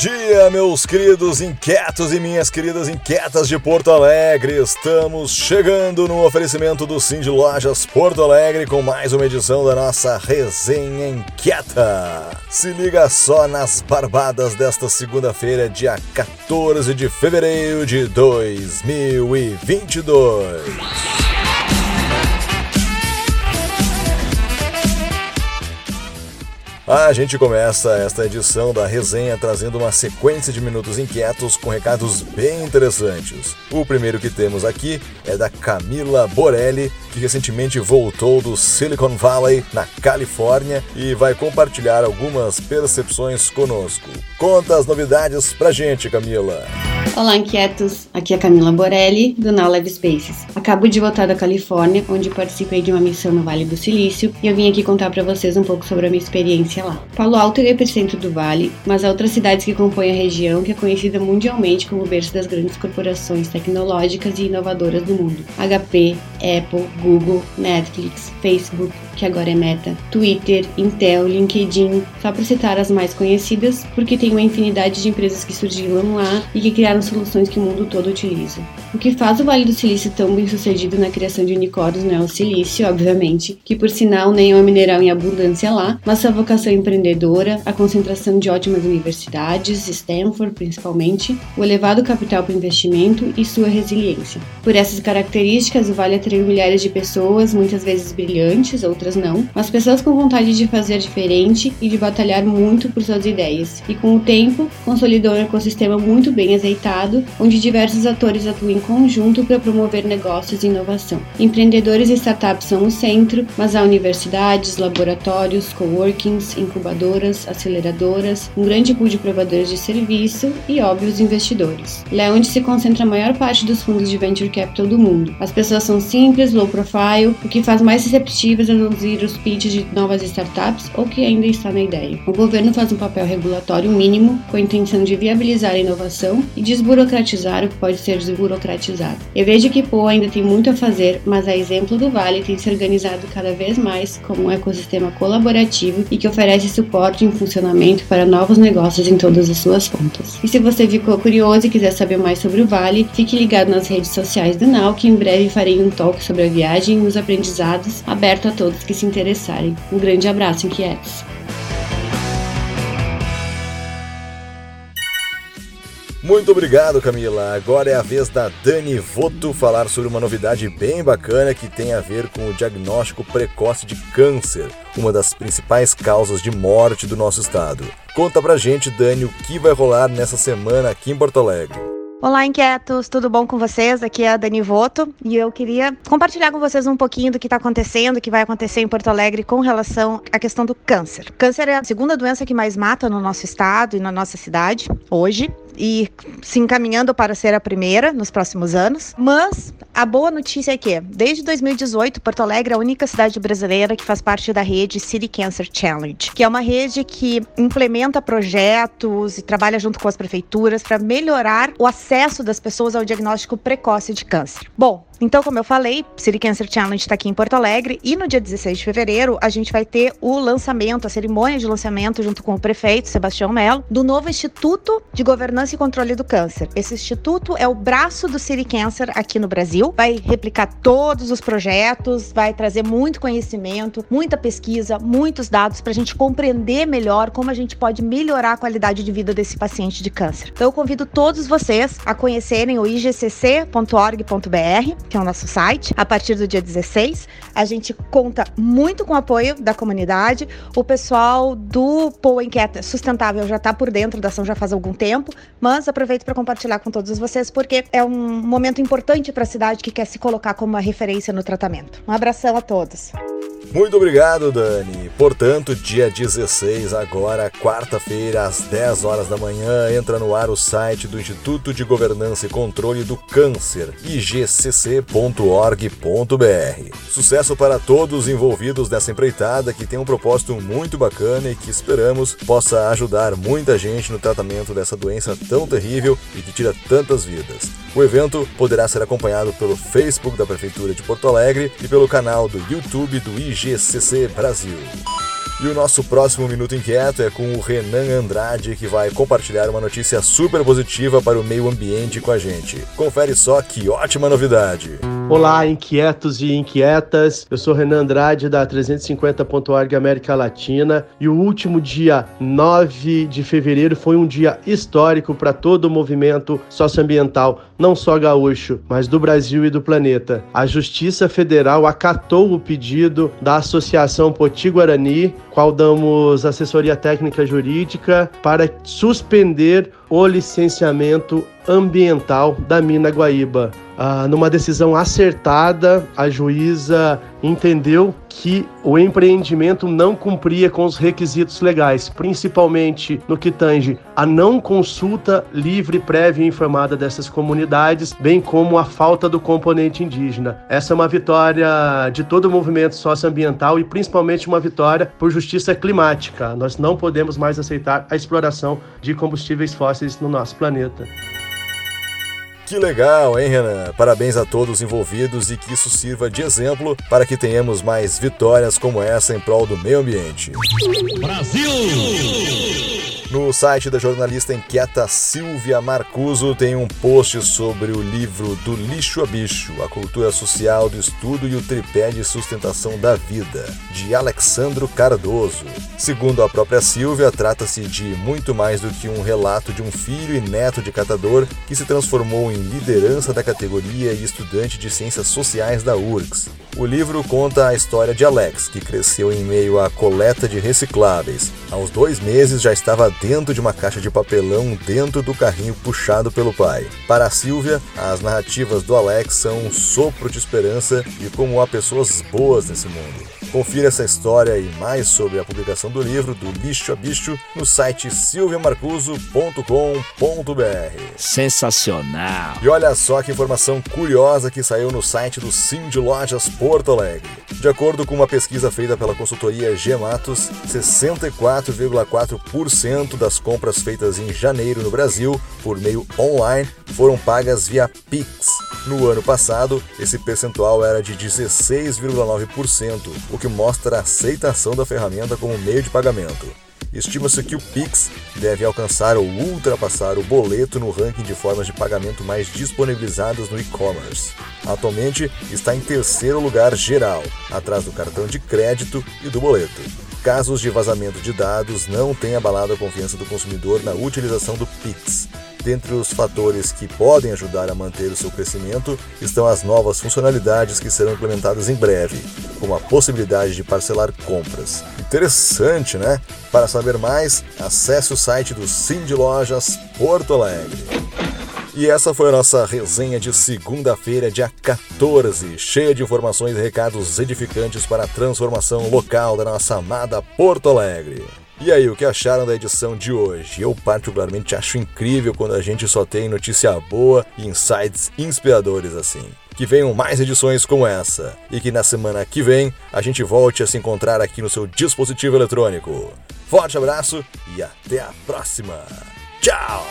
dia, meus queridos inquietos e minhas queridas inquietas de Porto Alegre. Estamos chegando no oferecimento do de Lojas Porto Alegre com mais uma edição da nossa resenha inquieta. Se liga só nas barbadas desta segunda-feira, dia 14 de fevereiro de 2022. A gente começa esta edição da resenha trazendo uma sequência de minutos inquietos com recados bem interessantes. O primeiro que temos aqui é da Camila Borelli, que recentemente voltou do Silicon Valley, na Califórnia, e vai compartilhar algumas percepções conosco. Conta as novidades pra gente, Camila. Olá, inquietos! Aqui é Camila Borelli, do Now Live Spaces. Acabo de voltar da Califórnia, onde participei de uma missão no Vale do Silício, e eu vim aqui contar para vocês um pouco sobre a minha experiência lá. Palo Alto é o epicentro do Vale, mas há outras cidades que compõem a região, que é conhecida mundialmente como berço das grandes corporações tecnológicas e inovadoras do mundo. HP, Apple, Google, Netflix, Facebook, que agora é Meta, Twitter, Intel, LinkedIn, só para citar as mais conhecidas, porque tem uma infinidade de empresas que surgiram lá e que criaram soluções que o mundo todo utiliza. O que faz o Vale do Silício tão bem sucedido na criação de unicórnios não é o silício, obviamente, que por sinal nem é um mineral em abundância lá, mas sua vocação empreendedora, a concentração de ótimas universidades, Stanford principalmente, o elevado capital para investimento e sua resiliência. Por essas características, o Vale atraiu milhares de pessoas, muitas vezes brilhantes, outras não, mas pessoas com vontade de fazer diferente e de batalhar muito por suas ideias. E com o tempo, consolidou um ecossistema muito bem azeitado, onde diversos atores atuam em conjunto para promover negócios e inovação. Empreendedores e startups são o centro, mas há universidades, laboratórios, coworkings, incubadoras, aceleradoras, um grande pool de provadores de serviço e, óbvios, investidores. Lá é onde se concentra a maior parte dos fundos de venture capital do mundo. As pessoas são simples, low profile, o que faz mais receptivas a ouvir os pitches de novas startups ou que ainda está na ideia. O governo faz um papel regulatório mínimo com a intenção de viabilizar a inovação e desburocratizar o que pode ser desburocratizado. Eu vejo que Poa ainda tem muito a fazer, mas a exemplo do Vale tem se organizado cada vez mais como um ecossistema colaborativo e que oferece suporte em funcionamento para novos negócios em todas as suas pontas. E se você ficou curioso e quiser saber mais sobre o Vale, fique ligado nas redes sociais do Now, que em breve farei um talk sobre a viagem e os aprendizados, aberto a todos que se interessarem. Um grande abraço, inquietos! Muito obrigado, Camila. Agora é a vez da Dani Voto falar sobre uma novidade bem bacana que tem a ver com o diagnóstico precoce de câncer, uma das principais causas de morte do nosso estado. Conta pra gente, Dani, o que vai rolar nessa semana aqui em Porto Alegre. Olá, inquietos, tudo bom com vocês? Aqui é a Dani Voto e eu queria compartilhar com vocês um pouquinho do que está acontecendo, que vai acontecer em Porto Alegre com relação à questão do câncer. Câncer é a segunda doença que mais mata no nosso estado e na nossa cidade hoje e se encaminhando para ser a primeira nos próximos anos. Mas a boa notícia é que, desde 2018, Porto Alegre é a única cidade brasileira que faz parte da rede City Cancer Challenge, que é uma rede que implementa projetos e trabalha junto com as prefeituras para melhorar o acesso das pessoas ao diagnóstico precoce de câncer. Bom, então, como eu falei, City Cancer Challenge está aqui em Porto Alegre e no dia 16 de fevereiro a gente vai ter o lançamento, a cerimônia de lançamento junto com o prefeito Sebastião Melo, do novo Instituto de Governança e Controle do Câncer. Esse instituto é o braço do City Cancer aqui no Brasil, vai replicar todos os projetos, vai trazer muito conhecimento, muita pesquisa, muitos dados para a gente compreender melhor como a gente pode melhorar a qualidade de vida desse paciente de câncer. Então, eu convido todos vocês a conhecerem o igcc.org.br que é o nosso site, a partir do dia 16. A gente conta muito com o apoio da comunidade. O pessoal do Poa Inquieta Sustentável já está por dentro da ação já faz algum tempo, mas aproveito para compartilhar com todos vocês porque é um momento importante para a cidade que quer se colocar como uma referência no tratamento. Um abração a todos. Muito obrigado, Dani. Portanto, dia 16, agora, quarta-feira, às 10 horas da manhã, entra no ar o site do Instituto de Governança e Controle do Câncer, igcc.org.br. Sucesso para todos envolvidos nessa empreitada que tem um propósito muito bacana e que esperamos possa ajudar muita gente no tratamento dessa doença tão terrível e que tira tantas vidas. O evento poderá ser acompanhado pelo Facebook da Prefeitura de Porto Alegre e pelo canal do YouTube do IGCC Brasil. E o nosso próximo Minuto Inquieto é com o Renan Andrade, que vai compartilhar uma notícia super positiva para o meio ambiente com a gente. Confere só que ótima novidade! Olá, inquietos e inquietas. Eu sou Renan Andrade da 350.org América Latina e o último dia 9 de fevereiro foi um dia histórico para todo o movimento socioambiental, não só gaúcho, mas do Brasil e do planeta. A Justiça Federal acatou o pedido da Associação Poti-Guarani, qual damos assessoria técnica jurídica, para suspender o licenciamento ambiental da mina Guaíba. Ah, numa decisão acertada, a juíza entendeu que o empreendimento não cumpria com os requisitos legais, principalmente no que tange a não consulta livre, prévia e informada dessas comunidades, bem como a falta do componente indígena. Essa é uma vitória de todo o movimento socioambiental e principalmente uma vitória por justiça climática. Nós não podemos mais aceitar a exploração de combustíveis fósseis no nosso planeta. Que legal, hein, Renan? Parabéns a todos os envolvidos e que isso sirva de exemplo para que tenhamos mais vitórias como essa em prol do meio ambiente. Brasil! No site da jornalista inquieta Silvia Marcuso tem um post sobre o livro Do Lixo a Bicho, a cultura social do estudo e o tripé de sustentação da vida, de Alexandro Cardoso. Segundo a própria Silvia, trata-se de muito mais do que um relato de um filho e neto de catador que se transformou em liderança da categoria e estudante de ciências sociais da URGS. O livro conta a história de Alex, que cresceu em meio à coleta de recicláveis. Aos dois meses já estava dentro de uma caixa de papelão dentro do carrinho puxado pelo pai. Para a Silvia, as narrativas do Alex são um sopro de esperança e como há pessoas boas nesse mundo. Confira essa história e mais sobre a publicação do livro Do Lixo a Bicho no site silviamarcuso.com.br. Sensacional! E olha só que informação curiosa que saiu no site do Sim de Lojas Porto Alegre. De acordo com uma pesquisa feita pela consultoria Gematos, 64,4% das compras feitas em janeiro no Brasil por meio online foram pagas via Pix. No ano passado, esse percentual era de 16,9%, o que mostra a aceitação da ferramenta como meio de pagamento. Estima-se que o Pix deve alcançar ou ultrapassar o boleto no ranking de formas de pagamento mais disponibilizadas no e-commerce. Atualmente está em terceiro lugar geral, atrás do cartão de crédito e do boleto. Casos de vazamento de dados não têm abalado a confiança do consumidor na utilização do Pix. Dentre os fatores que podem ajudar a manter o seu crescimento estão as novas funcionalidades que serão implementadas em breve, como a possibilidade de parcelar compras. Interessante, né? Para saber mais, acesse o site do Sim de Lojas Porto Alegre. E essa foi a nossa resenha de segunda-feira, dia 14, cheia de informações e recados edificantes para a transformação local da nossa amada Porto Alegre. E aí, o que acharam da edição de hoje? Eu particularmente acho incrível quando a gente só tem notícia boa e insights inspiradores assim. Que venham mais edições como essa e que na semana que vem a gente volte a se encontrar aqui no seu dispositivo eletrônico. Forte abraço e até a próxima. Tchau!